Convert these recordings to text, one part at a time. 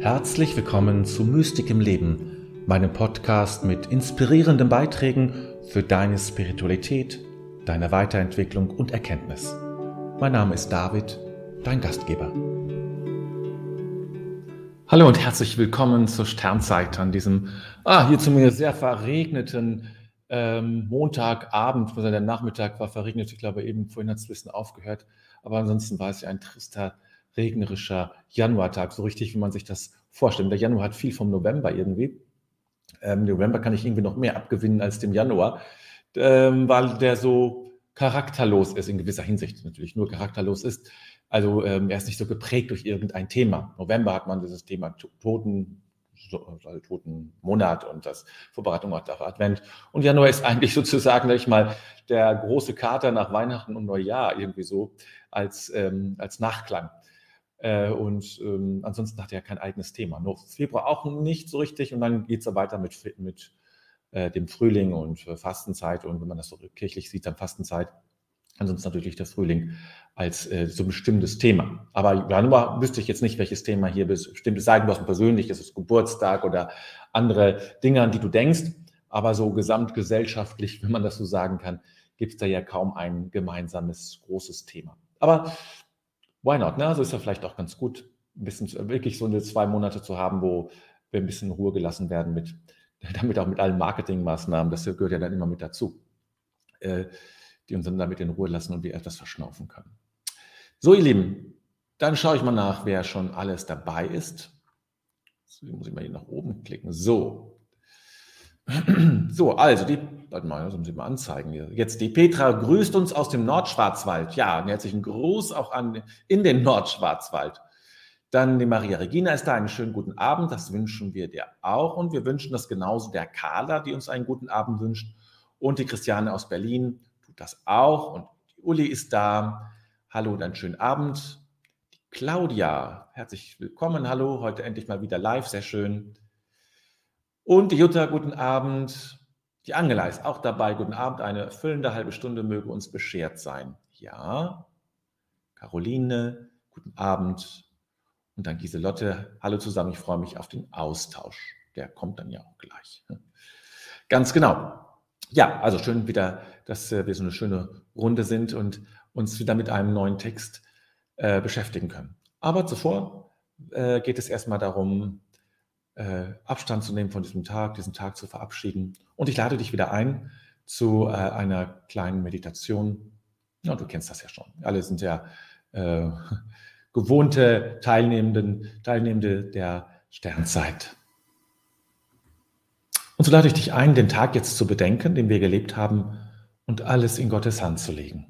Herzlich willkommen zu Mystik im Leben, meinem Podcast mit inspirierenden Beiträgen für deine Spiritualität, deine Weiterentwicklung und Erkenntnis. Mein Name ist David, dein Gastgeber. Hallo und herzlich willkommen zur Sternzeit an diesem, ah, hier zu mir sehr verregneten ähm, Montagabend, der Nachmittag war verregnet, ich glaube eben vorhin hat es ein bisschen aufgehört, aber ansonsten war es ja ein trister regnerischer Januartag, so richtig, wie man sich das vorstellt. Der Januar hat viel vom November irgendwie. Ähm, November kann ich irgendwie noch mehr abgewinnen als dem Januar, ähm, weil der so charakterlos ist, in gewisser Hinsicht natürlich nur charakterlos ist. Also ähm, er ist nicht so geprägt durch irgendein Thema. November hat man dieses Thema Toten, also Toten Monat und das Vorbereitung auf Advent. Und Januar ist eigentlich sozusagen, sag ich mal, der große Kater nach Weihnachten und Neujahr irgendwie so als, ähm, als Nachklang. Äh, und ähm, ansonsten hat er ja kein eigenes Thema. Nur Februar auch nicht so richtig und dann geht es weiter mit, mit äh, dem Frühling und äh, Fastenzeit und wenn man das so kirchlich sieht, dann Fastenzeit. Ansonsten natürlich der Frühling als äh, so bestimmtes Thema. Aber Januar wüsste ich jetzt nicht, welches Thema hier bestimmt ist. Sei denn, persönlich, ist es Geburtstag oder andere Dinge, an die du denkst. Aber so gesamtgesellschaftlich, wenn man das so sagen kann, gibt es da ja kaum ein gemeinsames großes Thema. Aber why not? Ne? Also ist ja vielleicht auch ganz gut, ein bisschen wirklich so eine zwei Monate zu haben, wo wir ein bisschen in Ruhe gelassen werden mit, damit auch mit allen Marketingmaßnahmen. Das gehört ja dann immer mit dazu, äh, die uns dann damit in Ruhe lassen und wir etwas verschnaufen können. So, ihr Lieben, dann schaue ich mal nach, wer schon alles dabei ist. Deswegen muss ich mal hier nach oben klicken. So. So, also die, warte mal, das muss ich mal anzeigen. Jetzt die Petra grüßt uns aus dem Nordschwarzwald. Ja, einen herzlichen Gruß auch an, in den Nordschwarzwald. Dann die Maria Regina ist da. Einen schönen guten Abend. Das wünschen wir dir auch. Und wir wünschen das genauso der Carla, die uns einen guten Abend wünscht. Und die Christiane aus Berlin tut das auch. Und die Uli ist da. Hallo und einen schönen Abend. Die Claudia, herzlich willkommen. Hallo, heute endlich mal wieder live. Sehr schön. Und die Jutta, guten Abend. Die Angela ist auch dabei. Guten Abend. Eine erfüllende halbe Stunde möge uns beschert sein. Ja. Caroline, guten Abend. Und dann Giselotte. Hallo zusammen. Ich freue mich auf den Austausch. Der kommt dann ja auch gleich. Ganz genau. Ja, also schön wieder, dass wir so eine schöne Runde sind und uns wieder mit einem neuen Text äh, beschäftigen können. Aber zuvor äh, geht es erstmal darum, äh, Abstand zu nehmen von diesem Tag, diesen Tag zu verabschieden. Und ich lade dich wieder ein zu äh, einer kleinen Meditation. Ja, du kennst das ja schon. Alle sind ja äh, gewohnte Teilnehmenden, Teilnehmende der Sternzeit. Und so lade ich dich ein, den Tag jetzt zu bedenken, den wir gelebt haben, und alles in Gottes Hand zu legen.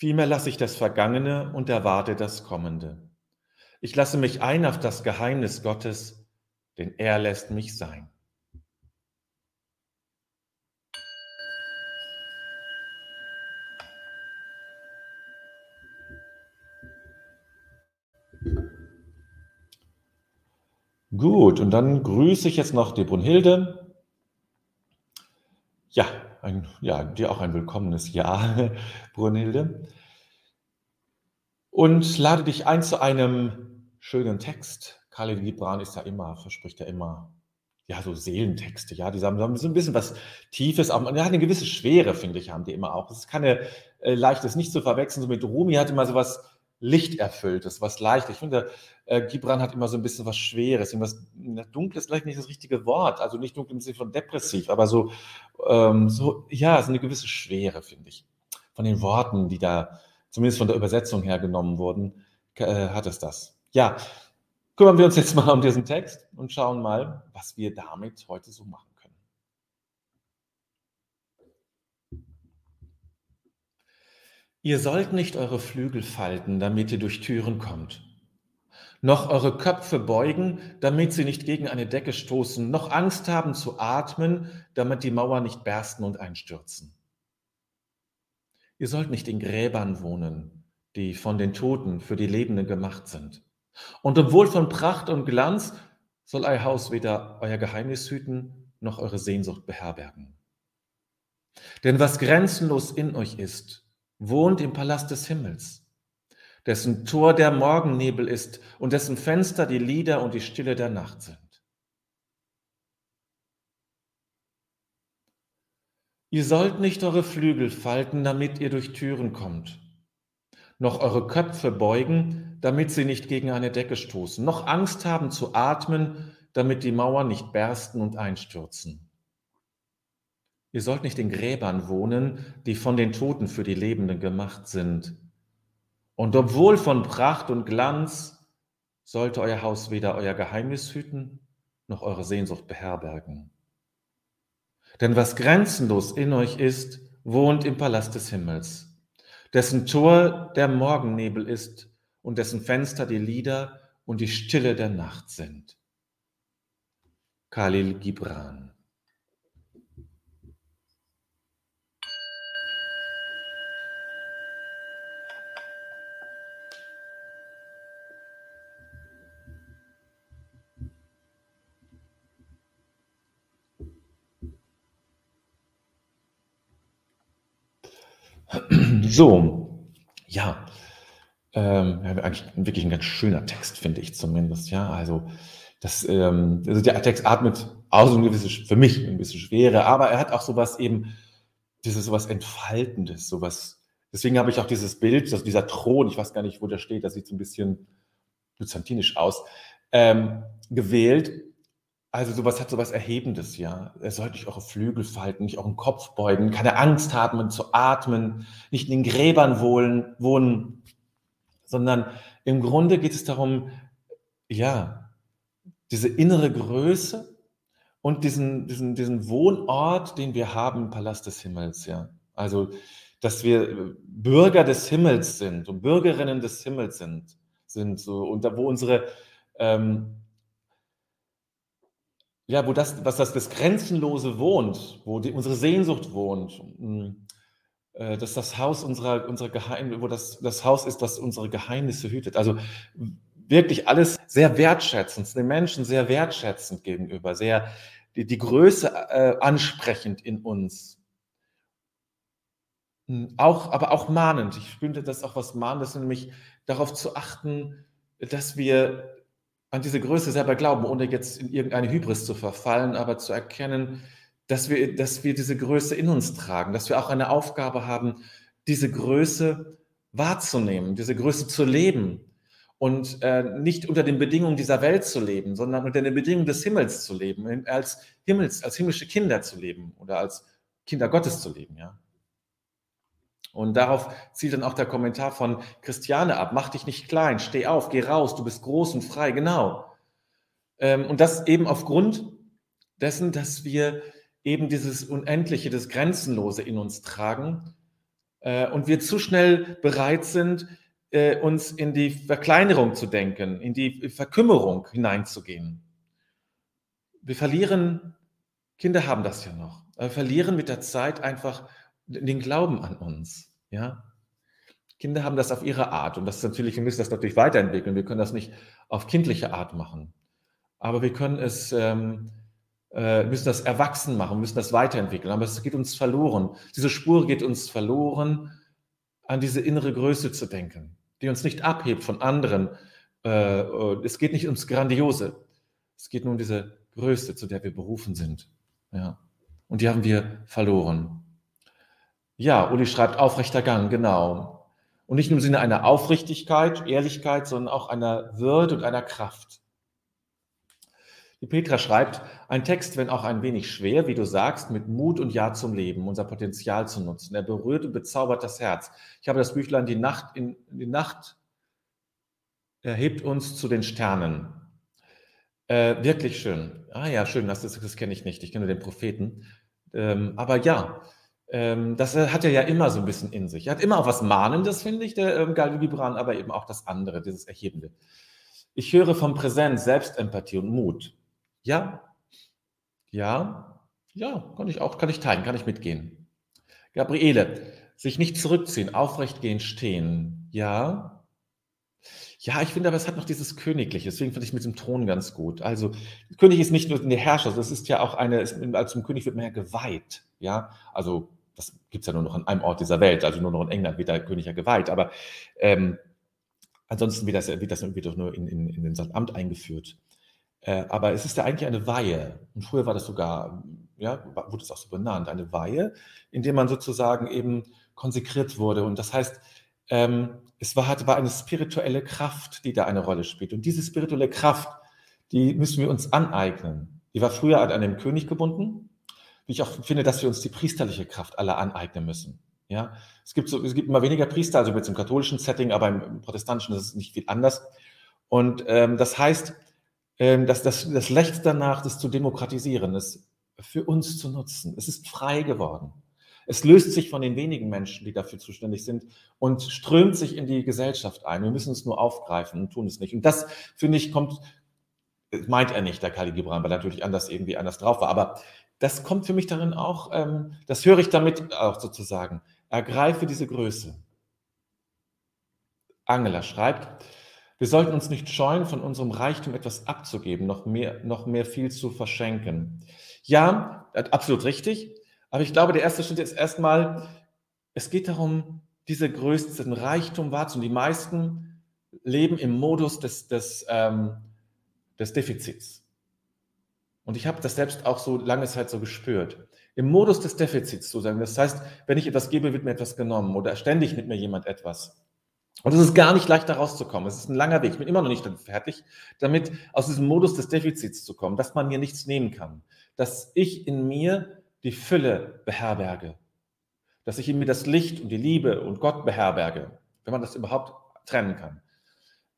Vielmehr lasse ich das Vergangene und erwarte das Kommende. Ich lasse mich ein auf das Geheimnis Gottes, denn er lässt mich sein. Gut, und dann grüße ich jetzt noch die Brunhilde. Ja, ein, ja, dir auch ein willkommenes Jahr, Brunhilde. und lade dich ein zu einem schönen Text. Khalil Gibran ist ja immer, verspricht ja immer, ja, so Seelentexte, ja, die haben, so ein bisschen was Tiefes, aber ja, eine gewisse Schwere, finde ich, haben die immer auch. Es ist keine äh, leichtes, nicht zu verwechseln, so mit Rumi hat immer so was Lichterfülltes, was Leichtes. Ich finde, äh, Gibran hat immer so ein bisschen was Schweres, irgendwas Dunkles, vielleicht nicht das richtige Wort, also nicht dunkel im Sinne von depressiv, aber so, ähm, so, ja, so eine gewisse Schwere, finde ich. Von den Worten, die da zumindest von der Übersetzung her genommen wurden, äh, hat es das. Ja, kümmern wir uns jetzt mal um diesen Text und schauen mal, was wir damit heute so machen können. Ihr sollt nicht eure Flügel falten, damit ihr durch Türen kommt, noch eure Köpfe beugen, damit sie nicht gegen eine Decke stoßen, noch Angst haben zu atmen, damit die Mauer nicht bersten und einstürzen. Ihr sollt nicht in Gräbern wohnen, die von den Toten für die Lebenden gemacht sind. Und obwohl von Pracht und Glanz soll euer Haus weder euer Geheimnis hüten, noch eure Sehnsucht beherbergen. Denn was grenzenlos in euch ist, wohnt im Palast des Himmels, dessen Tor der Morgennebel ist und dessen Fenster die Lieder und die Stille der Nacht sind. Ihr sollt nicht eure Flügel falten, damit ihr durch Türen kommt, noch eure Köpfe beugen, damit sie nicht gegen eine Decke stoßen, noch Angst haben zu atmen, damit die Mauern nicht bersten und einstürzen. Ihr sollt nicht in Gräbern wohnen, die von den Toten für die Lebenden gemacht sind. Und obwohl von Pracht und Glanz, sollte euer Haus weder euer Geheimnis hüten, noch eure Sehnsucht beherbergen. Denn was grenzenlos in euch ist, wohnt im Palast des Himmels, dessen Tor der Morgennebel ist und dessen Fenster die Lieder und die Stille der Nacht sind. Khalil Gibran So, ja, ähm, eigentlich wirklich ein ganz schöner Text, finde ich zumindest. Ja, also das, ähm, also der Text atmet auch so eine gewisse, für mich ein bisschen Schwere, aber er hat auch sowas eben, dieses sowas Entfaltendes, sowas. Deswegen habe ich auch dieses Bild, dass dieser Thron, ich weiß gar nicht, wo der steht, das sieht so ein bisschen byzantinisch aus, ähm, gewählt, also sowas hat sowas Erhebendes, ja. Er sollte nicht eure Flügel falten, nicht euren Kopf beugen, keine Angst haben, zu atmen, nicht in den Gräbern wohnen, wohnen, sondern im Grunde geht es darum, ja, diese innere Größe und diesen, diesen, diesen Wohnort, den wir haben, Palast des Himmels, ja. Also, dass wir Bürger des Himmels sind und Bürgerinnen des Himmels sind, sind so, und da, wo unsere, ähm, ja, wo das, was das, das Grenzenlose wohnt, wo die, unsere Sehnsucht wohnt, hm, äh, dass das Haus unserer, unserer Geheimnisse, wo das, das Haus ist, was unsere Geheimnisse hütet. Also wirklich alles sehr wertschätzend, den Menschen sehr wertschätzend gegenüber, sehr die, die Größe äh, ansprechend in uns. Hm, auch, aber auch mahnend. Ich finde das auch was Mahnendes, nämlich darauf zu achten, dass wir an diese Größe selber glauben, ohne jetzt in irgendeine Hybris zu verfallen, aber zu erkennen, dass wir, dass wir diese Größe in uns tragen, dass wir auch eine Aufgabe haben, diese Größe wahrzunehmen, diese Größe zu leben und äh, nicht unter den Bedingungen dieser Welt zu leben, sondern unter den Bedingungen des Himmels zu leben, als Himmels, als himmlische Kinder zu leben oder als Kinder Gottes zu leben, ja. Und darauf zielt dann auch der Kommentar von Christiane ab. Mach dich nicht klein, steh auf, geh raus, du bist groß und frei, genau. Ähm, und das eben aufgrund dessen, dass wir eben dieses Unendliche, das Grenzenlose in uns tragen äh, und wir zu schnell bereit sind, äh, uns in die Verkleinerung zu denken, in die Verkümmerung hineinzugehen. Wir verlieren, Kinder haben das ja noch, wir verlieren mit der Zeit einfach den Glauben an uns. Ja? Kinder haben das auf ihre Art und das ist natürlich, wir müssen das natürlich weiterentwickeln. Wir können das nicht auf kindliche Art machen, aber wir können es, ähm, äh, müssen das erwachsen machen, müssen das weiterentwickeln. Aber es geht uns verloren. Diese Spur geht uns verloren, an diese innere Größe zu denken, die uns nicht abhebt von anderen. Äh, es geht nicht ums Grandiose. Es geht nur um diese Größe, zu der wir berufen sind. Ja. Und die haben wir verloren. Ja, Uli schreibt aufrechter Gang, genau. Und nicht nur im Sinne einer Aufrichtigkeit, Ehrlichkeit, sondern auch einer Würde und einer Kraft. Die Petra schreibt, ein Text, wenn auch ein wenig schwer, wie du sagst, mit Mut und Ja zum Leben, unser Potenzial zu nutzen. Er berührt und bezaubert das Herz. Ich habe das Büchlein Die Nacht, in, die Nacht erhebt uns zu den Sternen. Äh, wirklich schön. Ah ja, schön, das, das, das kenne ich nicht. Ich kenne den Propheten. Ähm, aber ja, ähm, das hat er ja immer so ein bisschen in sich. Er hat immer auch was Mahnendes, finde ich, der ähm, Galil Gibran, aber eben auch das andere, dieses Erhebende. Ich höre von Präsenz, Selbstempathie und Mut. Ja, ja, ja, kann ich auch, kann ich teilen, kann ich mitgehen. Gabriele, sich nicht zurückziehen, aufrecht gehen, stehen. Ja, ja, ich finde aber, es hat noch dieses Königliche, deswegen finde ich mit dem Thron ganz gut. Also, König ist nicht nur der Herrscher, das ist ja auch eine, als zum König wird man ja geweiht. Ja, also, das gibt es ja nur noch an einem Ort dieser Welt, also nur noch in England wird der König ja geweiht. Aber ähm, ansonsten wird das, wird das wird doch nur in, in, in den Amt eingeführt. Äh, aber es ist ja eigentlich eine Weihe. Und früher war das sogar, ja, wurde es auch so benannt, eine Weihe, in der man sozusagen eben konsekriert wurde. Und das heißt, ähm, es war, war eine spirituelle Kraft, die da eine Rolle spielt. Und diese spirituelle Kraft, die müssen wir uns aneignen. Die war früher an einem König gebunden, wie ich auch finde, dass wir uns die priesterliche Kraft alle aneignen müssen. Ja, es gibt so, es gibt immer weniger Priester, also jetzt im katholischen Setting, aber im protestantischen ist es nicht viel anders. Und ähm, das heißt, ähm, dass das, das Lecht danach, das zu demokratisieren, das für uns zu nutzen. Es ist frei geworden. Es löst sich von den wenigen Menschen, die dafür zuständig sind und strömt sich in die Gesellschaft ein. Wir müssen es nur aufgreifen und tun es nicht. Und das, finde ich, kommt, meint er nicht, der Kali Gibran, weil er natürlich anders irgendwie anders drauf war. Aber das kommt für mich darin auch, ähm, das höre ich damit auch sozusagen. Ergreife diese Größe. Angela schreibt, wir sollten uns nicht scheuen, von unserem Reichtum etwas abzugeben, noch mehr, noch mehr viel zu verschenken. Ja, absolut richtig. Aber ich glaube, der erste Schritt ist erstmal, es geht darum, diese größten Reichtum wahrzunehmen. Die meisten leben im Modus des, des, ähm, des Defizits. Und ich habe das selbst auch so lange Zeit so gespürt. Im Modus des Defizits zu sein. Das heißt, wenn ich etwas gebe, wird mir etwas genommen oder ständig nimmt mir jemand etwas. Und es ist gar nicht leicht, da rauszukommen. Es ist ein langer Weg. Ich bin immer noch nicht fertig, damit aus diesem Modus des Defizits zu kommen, dass man mir nichts nehmen kann. Dass ich in mir die Fülle beherberge. Dass ich in mir das Licht und die Liebe und Gott beherberge, wenn man das überhaupt trennen kann.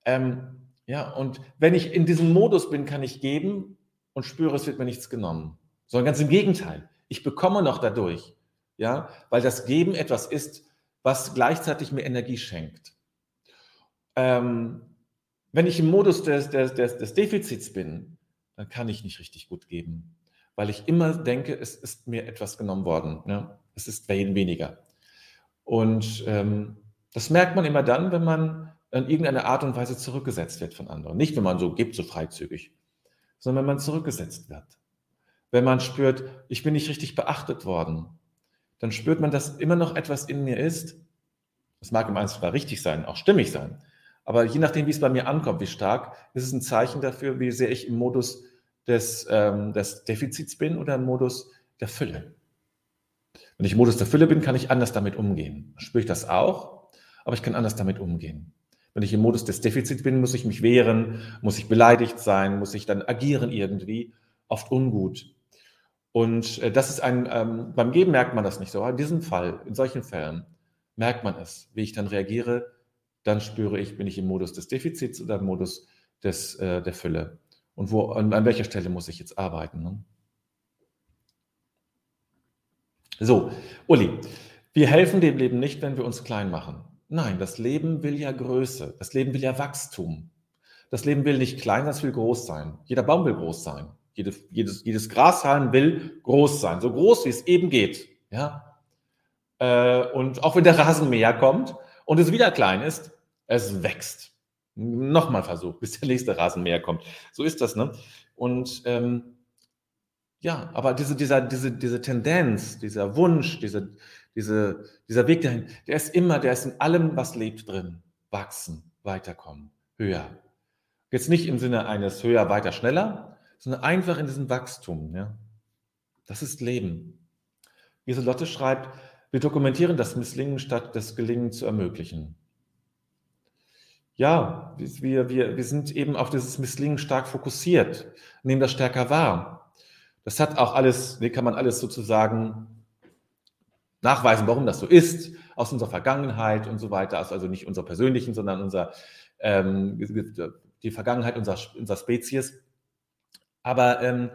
Ähm, ja, und wenn ich in diesem Modus bin, kann ich geben und spüre, es wird mir nichts genommen. Sondern ganz im Gegenteil. Ich bekomme noch dadurch, ja, weil das Geben etwas ist, was gleichzeitig mir Energie schenkt. Ähm, wenn ich im Modus des, des, des, Defizits bin, dann kann ich nicht richtig gut geben weil ich immer denke, es ist mir etwas genommen worden. Ne? Es ist weniger. Und ähm, das merkt man immer dann, wenn man in irgendeiner Art und Weise zurückgesetzt wird von anderen. Nicht, wenn man so gibt, so freizügig, sondern wenn man zurückgesetzt wird. Wenn man spürt, ich bin nicht richtig beachtet worden, dann spürt man, dass immer noch etwas in mir ist. Das mag im Einzelfall richtig sein, auch stimmig sein. Aber je nachdem, wie es bei mir ankommt, wie stark, ist es ein Zeichen dafür, wie sehr ich im Modus des, ähm, des Defizits bin oder im Modus der Fülle. Wenn ich im Modus der Fülle bin, kann ich anders damit umgehen. Spüre ich das auch, aber ich kann anders damit umgehen. Wenn ich im Modus des Defizits bin, muss ich mich wehren, muss ich beleidigt sein, muss ich dann agieren irgendwie, oft ungut. Und äh, das ist ein, ähm, beim Geben merkt man das nicht so. Aber in diesem Fall, in solchen Fällen, merkt man es, wie ich dann reagiere. Dann spüre ich, bin ich im Modus des Defizits oder im Modus des, äh, der Fülle. Und wo, an, an welcher Stelle muss ich jetzt arbeiten? Ne? So, Uli, wir helfen dem Leben nicht, wenn wir uns klein machen. Nein, das Leben will ja Größe, das Leben will ja Wachstum. Das Leben will nicht klein, das will groß sein. Jeder Baum will groß sein. Jede, jedes, jedes Grashalm will groß sein, so groß wie es eben geht. Ja? Äh, und auch wenn der Rasenmäher kommt und es wieder klein ist, es wächst. Nochmal versucht, bis der nächste Rasenmäher kommt. So ist das, ne? Und ähm, ja, aber diese, dieser, diese, diese Tendenz, dieser Wunsch, diese, diese, dieser Weg dahin, der ist immer, der ist in allem, was lebt, drin. wachsen, weiterkommen, höher. Jetzt nicht im Sinne eines höher, weiter, schneller, sondern einfach in diesem Wachstum. Ja? Das ist Leben. Lieselotte schreibt, wir dokumentieren das Misslingen, statt das Gelingen zu ermöglichen. Ja, wir, wir, wir sind eben auf dieses Misslingen stark fokussiert, nehmen das stärker wahr. Das hat auch alles, wie kann man alles sozusagen nachweisen, warum das so ist, aus unserer Vergangenheit und so weiter, also nicht unserer persönlichen, sondern unser, ähm, die Vergangenheit unserer, unserer Spezies. Aber ähm,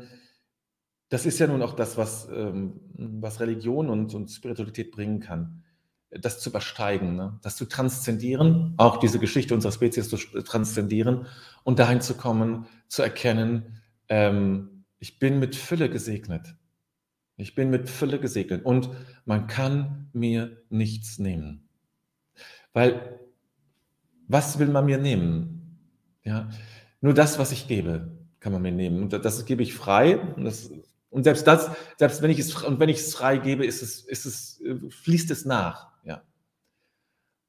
das ist ja nun auch das, was, ähm, was Religion und, und Spiritualität bringen kann. Das zu übersteigen, ne? das zu transzendieren, auch diese Geschichte unserer Spezies zu transzendieren und dahin zu kommen, zu erkennen, ähm, ich bin mit Fülle gesegnet. Ich bin mit Fülle gesegnet und man kann mir nichts nehmen. Weil, was will man mir nehmen? Ja, nur das, was ich gebe, kann man mir nehmen. Und das gebe ich frei. Und das und selbst das, selbst wenn ich es, und wenn ich es frei gebe, ist es, ist es, fließt es nach. Ja.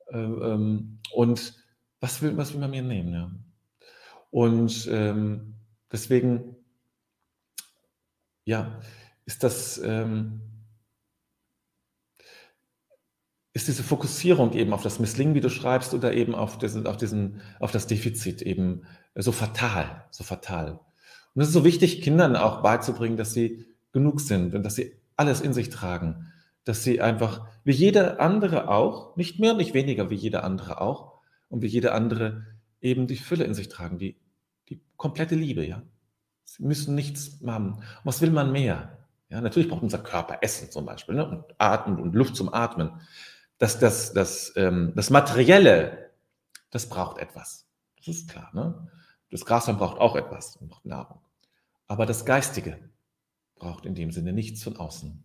Äh, ähm, und was will, was will man mir nehmen? Ja? Und ähm, deswegen, ja, ist das, ähm, ist diese Fokussierung eben auf das Misslingen, wie du schreibst, oder eben auf, diesen, auf, diesen, auf das Defizit eben so fatal, so fatal. Und es ist so wichtig, Kindern auch beizubringen, dass sie genug sind und dass sie alles in sich tragen, dass sie einfach, wie jeder andere auch, nicht mehr und nicht weniger wie jeder andere auch, und wie jeder andere eben die Fülle in sich tragen, die, die komplette Liebe, ja. Sie müssen nichts haben. Was will man mehr? Ja, natürlich braucht unser Körper Essen zum Beispiel ne? und Atmen und Luft zum Atmen. Das, das, das, ähm, das Materielle, das braucht etwas. Das ist klar. Ne? Das Grasland braucht auch etwas, braucht Nahrung. Aber das Geistige braucht in dem Sinne nichts von außen.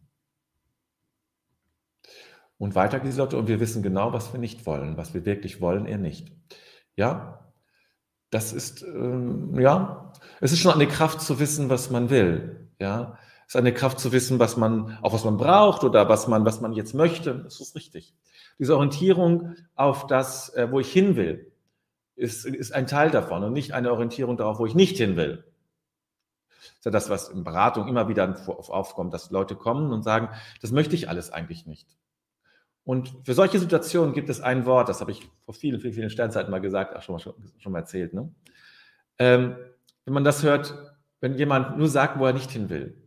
Und weiter geht die Leute, und wir wissen genau, was wir nicht wollen, was wir wirklich wollen, eher nicht. Ja, das ist, ähm, ja, es ist schon eine Kraft zu wissen, was man will. Ja, es ist eine Kraft zu wissen, was man, auch was man braucht oder was man, was man jetzt möchte. Das ist richtig. Diese Orientierung auf das, äh, wo ich hin will, ist, ist ein Teil davon und nicht eine Orientierung darauf, wo ich nicht hin will ist ja das, was in Beratung immer wieder aufkommt, dass Leute kommen und sagen, das möchte ich alles eigentlich nicht. Und für solche Situationen gibt es ein Wort, das habe ich vor vielen, vielen, vielen Sternzeiten mal gesagt, auch schon mal, schon, schon mal erzählt. Ne? Ähm, wenn man das hört, wenn jemand nur sagt, wo er nicht hin will,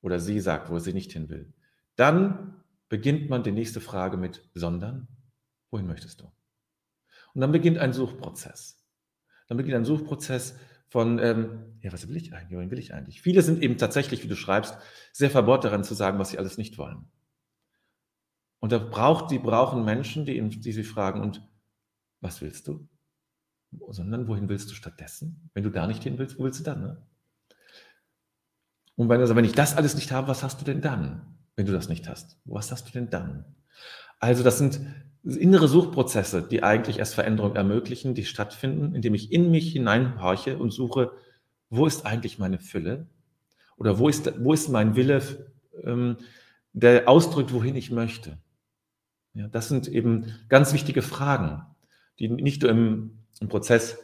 oder sie sagt, wo sie nicht hin will, dann beginnt man die nächste Frage mit, sondern, wohin möchtest du? Und dann beginnt ein Suchprozess. Dann beginnt ein Suchprozess, von, ähm, ja, was will ich eigentlich, wohin will ich eigentlich? Viele sind eben tatsächlich, wie du schreibst, sehr verbohrt daran zu sagen, was sie alles nicht wollen. Und da braucht, die brauchen Menschen, die, die sie fragen, und was willst du? Sondern wohin willst du stattdessen? Wenn du da nicht hin willst, wo willst du dann? Ne? Und wenn, also, wenn ich das alles nicht habe, was hast du denn dann, wenn du das nicht hast? Was hast du denn dann? Also das sind innere Suchprozesse, die eigentlich erst Veränderung ermöglichen, die stattfinden, indem ich in mich hineinhorche und suche, wo ist eigentlich meine Fülle? Oder wo ist, wo ist mein Wille, ähm, der ausdrückt, wohin ich möchte? Ja, das sind eben ganz wichtige Fragen, die nicht nur im, im Prozess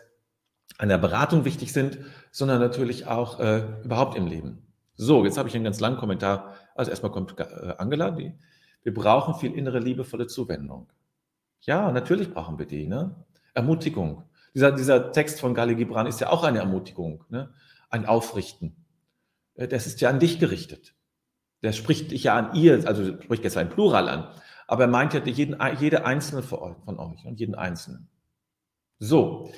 einer Beratung wichtig sind, sondern natürlich auch äh, überhaupt im Leben. So, jetzt habe ich einen ganz langen Kommentar. Also erstmal kommt äh, Angela, die, wir brauchen viel innere liebevolle Zuwendung. Ja, natürlich brauchen wir die. Ne? Ermutigung. Dieser, dieser Text von Gali Gibran ist ja auch eine Ermutigung, ne? ein Aufrichten. Äh, das ist ja an dich gerichtet. Der spricht dich ja an ihr, also spricht jetzt ein Plural an, aber er meint ja jeden, jede einzelne von euch und jeden einzelnen. So,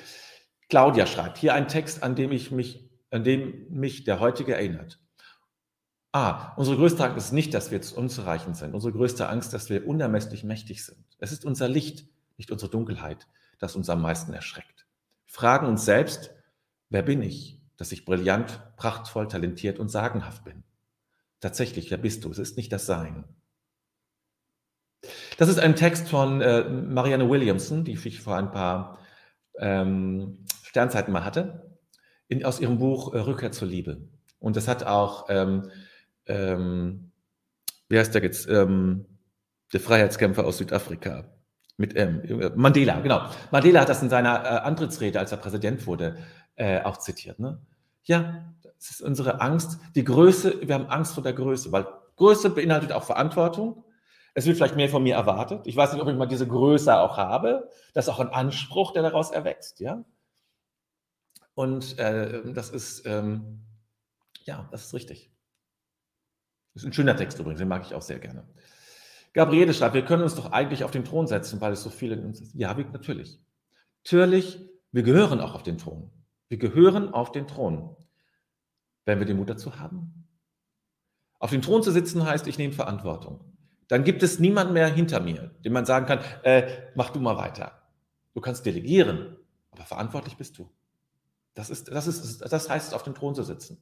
Claudia schreibt hier einen Text, an dem ich mich, an dem mich der heutige erinnert. Ah, unsere größte Angst ist nicht, dass wir jetzt unzureichend sind. Unsere größte Angst, dass wir unermesslich mächtig sind. Es ist unser Licht, nicht unsere Dunkelheit, das uns am meisten erschreckt. Fragen uns selbst, wer bin ich, dass ich brillant, prachtvoll, talentiert und sagenhaft bin? Tatsächlich, wer bist du? Es ist nicht das Sein. Das ist ein Text von äh, Marianne Williamson, die ich vor ein paar ähm, Sternzeiten mal hatte, in, aus ihrem Buch äh, Rückkehr zur Liebe. Und das hat auch ähm, ähm, wie heißt der jetzt, ähm, der Freiheitskämpfer aus Südafrika, Mit ähm, Mandela, genau. Mandela hat das in seiner äh, Antrittsrede, als er Präsident wurde, äh, auch zitiert. Ne? Ja, das ist unsere Angst, die Größe, wir haben Angst vor der Größe, weil Größe beinhaltet auch Verantwortung. Es wird vielleicht mehr von mir erwartet. Ich weiß nicht, ob ich mal diese Größe auch habe. Das ist auch ein Anspruch, der daraus erwächst, ja. Und äh, das ist, ähm, ja, das ist richtig. Das ist ein schöner Text übrigens, den mag ich auch sehr gerne. Gabriele schreibt, wir können uns doch eigentlich auf den Thron setzen, weil es so viele in uns ist. Ja, wir, natürlich. Natürlich, wir gehören auch auf den Thron. Wir gehören auf den Thron, wenn wir den Mut dazu haben. Auf dem Thron zu sitzen heißt, ich nehme Verantwortung. Dann gibt es niemanden mehr hinter mir, dem man sagen kann, äh, mach du mal weiter. Du kannst delegieren, aber verantwortlich bist du. Das, ist, das, ist, das heißt, auf dem Thron zu sitzen.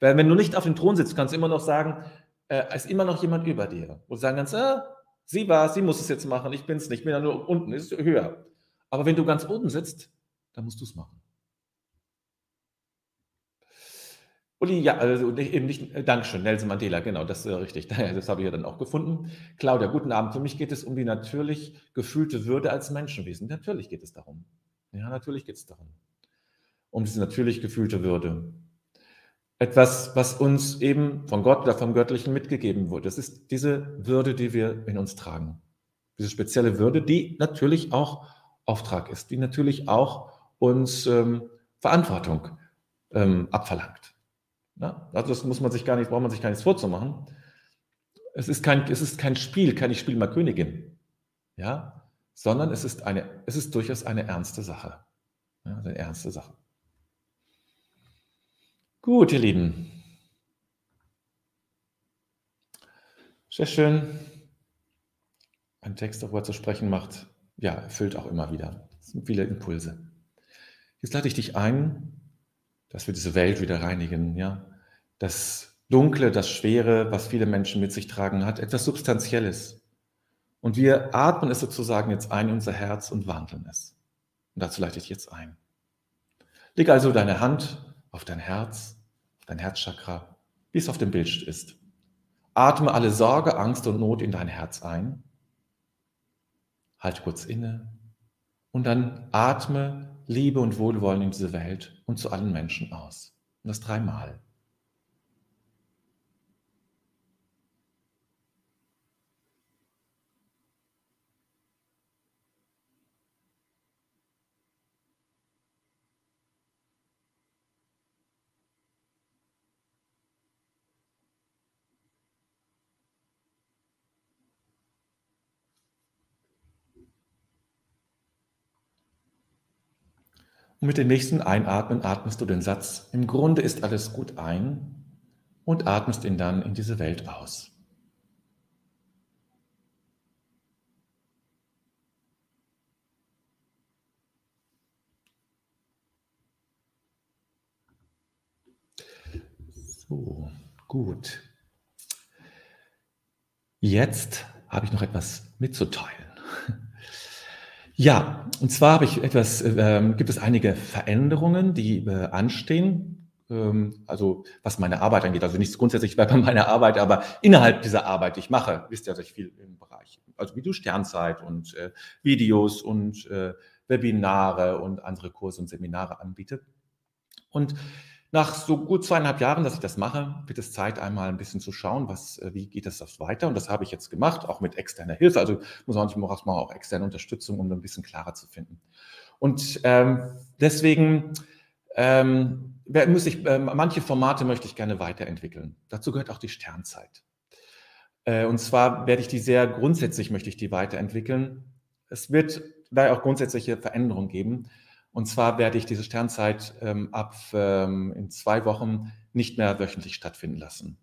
Weil wenn du nicht auf dem Thron sitzt, kannst du immer noch sagen, äh, ist immer noch jemand über dir. Und sagen kannst, äh, sie war sie muss es jetzt machen, ich bin es nicht, ich bin ja nur unten, ist höher. Aber wenn du ganz oben sitzt, dann musst du es machen. Uli, ja, also eben nicht, äh, Dankeschön, Nelson Mandela, genau, das ist äh, richtig. Das habe ich ja dann auch gefunden. Claudia, guten Abend. Für mich geht es um die natürlich gefühlte Würde als Menschenwesen. Natürlich geht es darum. Ja, natürlich geht es darum. Um diese natürlich gefühlte Würde. Etwas, was uns eben von Gott oder vom Göttlichen mitgegeben wurde. Das ist diese Würde, die wir in uns tragen. Diese spezielle Würde, die natürlich auch Auftrag ist, die natürlich auch uns ähm, Verantwortung ähm, abverlangt. Ja, also das muss man sich gar nicht, braucht man sich gar nichts vorzumachen. Es ist kein, es ist kein Spiel, kein Ich spiele mal Königin, ja, sondern es ist eine, es ist durchaus eine ernste Sache. Ja, eine ernste Sache. Gut, ihr Lieben. Sehr schön. Ein Text darüber zu sprechen macht, ja, erfüllt auch immer wieder. Es sind viele Impulse. Jetzt lade ich dich ein, dass wir diese Welt wieder reinigen, ja. Das Dunkle, das Schwere, was viele Menschen mit sich tragen, hat etwas Substanzielles. Und wir atmen es sozusagen jetzt ein in unser Herz und wandeln es. Und dazu leite ich jetzt ein. Leg also deine Hand auf dein Herz, auf dein Herzchakra, wie es auf dem Bild ist. Atme alle Sorge, Angst und Not in dein Herz ein. Halte kurz inne und dann atme Liebe und Wohlwollen in diese Welt und zu allen Menschen aus. Und das dreimal. Und mit dem nächsten Einatmen atmest du den Satz, im Grunde ist alles gut ein und atmest ihn dann in diese Welt aus. So, gut. Jetzt habe ich noch etwas mitzuteilen. Ja, und zwar habe ich etwas, äh, gibt es einige Veränderungen, die äh, anstehen. Ähm, also was meine Arbeit angeht, also nicht grundsätzlich bei meiner Arbeit, aber innerhalb dieser Arbeit, die ich mache, wisst ihr, dass ich viel im Bereich, also wie du Sternzeit und äh, Videos und äh, Webinare und andere Kurse und Seminare anbiete. Und nach so gut zweieinhalb Jahren, dass ich das mache, wird es Zeit, einmal ein bisschen zu schauen, was, äh, wie geht das weiter. Und das habe ich jetzt gemacht, auch mit externer Hilfe. Also muss man manchmal auch, externe Unterstützung, um ein bisschen klarer zu finden. Und ähm, deswegen ähm, muss ich, äh, manche Formate möchte ich gerne weiterentwickeln. Dazu gehört auch die Sternzeit. Äh, und zwar werde ich die sehr grundsätzlich, möchte ich die weiterentwickeln. Es wird da auch grundsätzliche Veränderungen geben. Und zwar werde ich diese Sternzeit ähm, ab ähm, in zwei Wochen nicht mehr wöchentlich stattfinden lassen.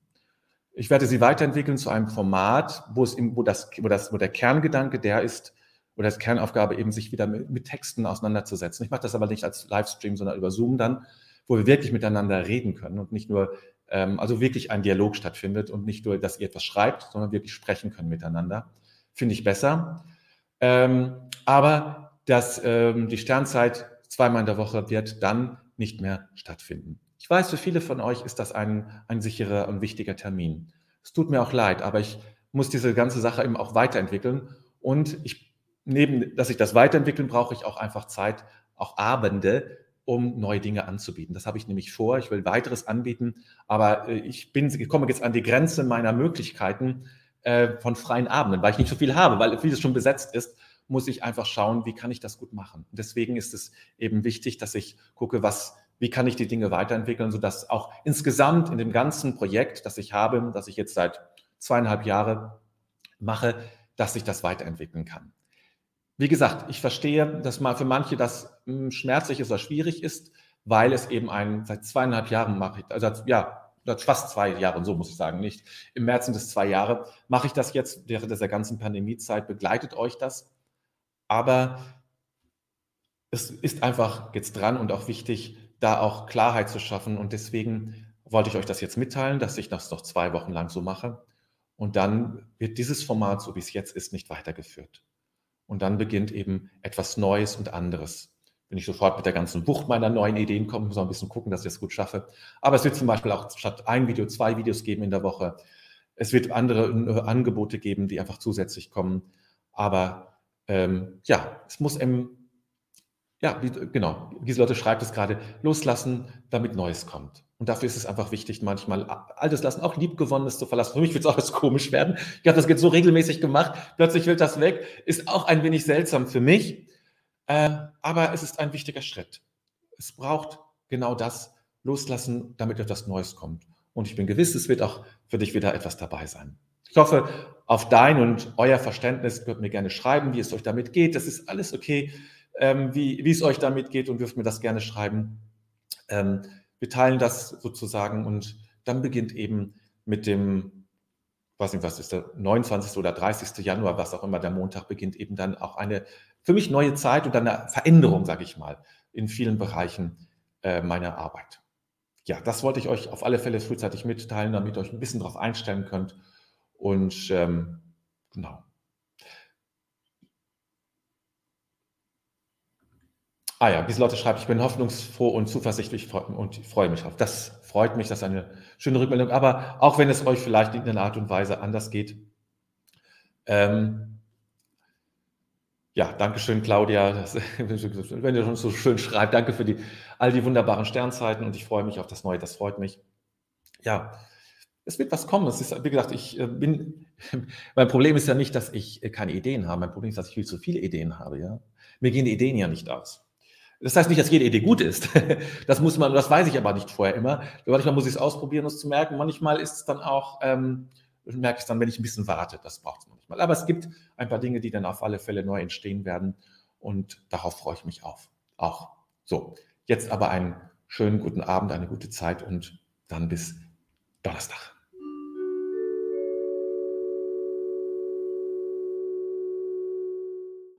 Ich werde sie weiterentwickeln zu einem Format, wo, es im, wo, das, wo, das, wo der Kerngedanke der ist, oder das Kernaufgabe eben, sich wieder mit, mit Texten auseinanderzusetzen. Ich mache das aber nicht als Livestream, sondern über Zoom dann, wo wir wirklich miteinander reden können und nicht nur, ähm, also wirklich ein Dialog stattfindet und nicht nur, dass ihr etwas schreibt, sondern wirklich sprechen können miteinander. Finde ich besser. Ähm, aber dass ähm, die Sternzeit zweimal in der Woche wird dann nicht mehr stattfinden. Ich weiß, für viele von euch ist das ein, ein sicherer und wichtiger Termin. Es tut mir auch leid, aber ich muss diese ganze Sache eben auch weiterentwickeln und ich neben, dass ich das weiterentwickeln, brauche ich auch einfach Zeit, auch Abende, um neue Dinge anzubieten. Das habe ich nämlich vor. Ich will weiteres anbieten, aber äh, ich, bin, ich komme jetzt an die Grenze meiner Möglichkeiten äh, von freien Abenden, weil ich nicht so viel habe, weil vieles schon besetzt ist, muss ich einfach schauen, wie kann ich das gut machen. Deswegen ist es eben wichtig, dass ich gucke, was, wie kann ich die Dinge weiterentwickeln, sodass auch insgesamt in dem ganzen Projekt, das ich habe, das ich jetzt seit zweieinhalb Jahren mache, dass ich das weiterentwickeln kann. Wie gesagt, ich verstehe, dass mal für manche das hm, schmerzlich ist oder schwierig ist, weil es eben ein, seit zweieinhalb Jahren mache ich, also ja, fast zwei Jahre, so muss ich sagen, nicht. Im März sind es zwei Jahre. Mache ich das jetzt während dieser ganzen Pandemiezeit, begleitet euch das. Aber es ist einfach jetzt dran und auch wichtig, da auch Klarheit zu schaffen. Und deswegen wollte ich euch das jetzt mitteilen, dass ich das noch zwei Wochen lang so mache. Und dann wird dieses Format, so wie es jetzt ist, nicht weitergeführt. Und dann beginnt eben etwas Neues und anderes. Wenn ich sofort mit der ganzen Wucht meiner neuen Ideen komme, muss man ein bisschen gucken, dass ich das gut schaffe. Aber es wird zum Beispiel auch statt ein Video zwei Videos geben in der Woche. Es wird andere äh, Angebote geben, die einfach zusätzlich kommen. Aber ähm, ja, es muss im, ja, wie, genau, Giselotte schreibt es gerade, loslassen, damit Neues kommt. Und dafür ist es einfach wichtig, manchmal altes lassen, auch liebgewonnenes zu verlassen. Für mich wird es auch alles komisch werden. Ich habe das jetzt so regelmäßig gemacht. Plötzlich will das weg. Ist auch ein wenig seltsam für mich. Äh, aber es ist ein wichtiger Schritt. Es braucht genau das, loslassen, damit etwas Neues kommt. Und ich bin gewiss, es wird auch für dich wieder etwas dabei sein. Ich hoffe, auf dein und euer Verständnis könnt mir gerne schreiben, wie es euch damit geht. Das ist alles okay, ähm, wie, wie es euch damit geht und dürft mir das gerne schreiben. Ähm, wir teilen das sozusagen und dann beginnt eben mit dem, weiß nicht, was ist der 29. oder 30. Januar, was auch immer der Montag beginnt, eben dann auch eine für mich neue Zeit und eine Veränderung, sage ich mal, in vielen Bereichen äh, meiner Arbeit. Ja, das wollte ich euch auf alle Fälle frühzeitig mitteilen, damit ihr euch ein bisschen darauf einstellen könnt. Und ähm, genau. Ah ja, Giselotte schreibt, ich bin hoffnungsfroh und zuversichtlich und freue mich auf. Das freut mich, das ist eine schöne Rückmeldung. Aber auch wenn es euch vielleicht in einer Art und Weise anders geht. Ähm, ja, danke schön, Claudia, das, wenn ihr schon so schön schreibt. Danke für die, all die wunderbaren Sternzeiten und ich freue mich auf das Neue, das freut mich. Ja, es wird was kommen. Es ist, wie gesagt, ich äh, bin, mein Problem ist ja nicht, dass ich äh, keine Ideen habe. Mein Problem ist, dass ich viel zu viele Ideen habe. Ja? Mir gehen die Ideen ja nicht aus. Das heißt nicht, dass jede Idee gut ist. Das muss man, das weiß ich aber nicht vorher immer. Manchmal muss ich es ausprobieren, um es zu merken. Manchmal ist es dann auch, ähm, merke ich es dann, wenn ich ein bisschen warte. Das braucht es manchmal. Aber es gibt ein paar Dinge, die dann auf alle Fälle neu entstehen werden. Und darauf freue ich mich auf. Auch. So. Jetzt aber einen schönen guten Abend, eine gute Zeit und dann bis Donnerstag.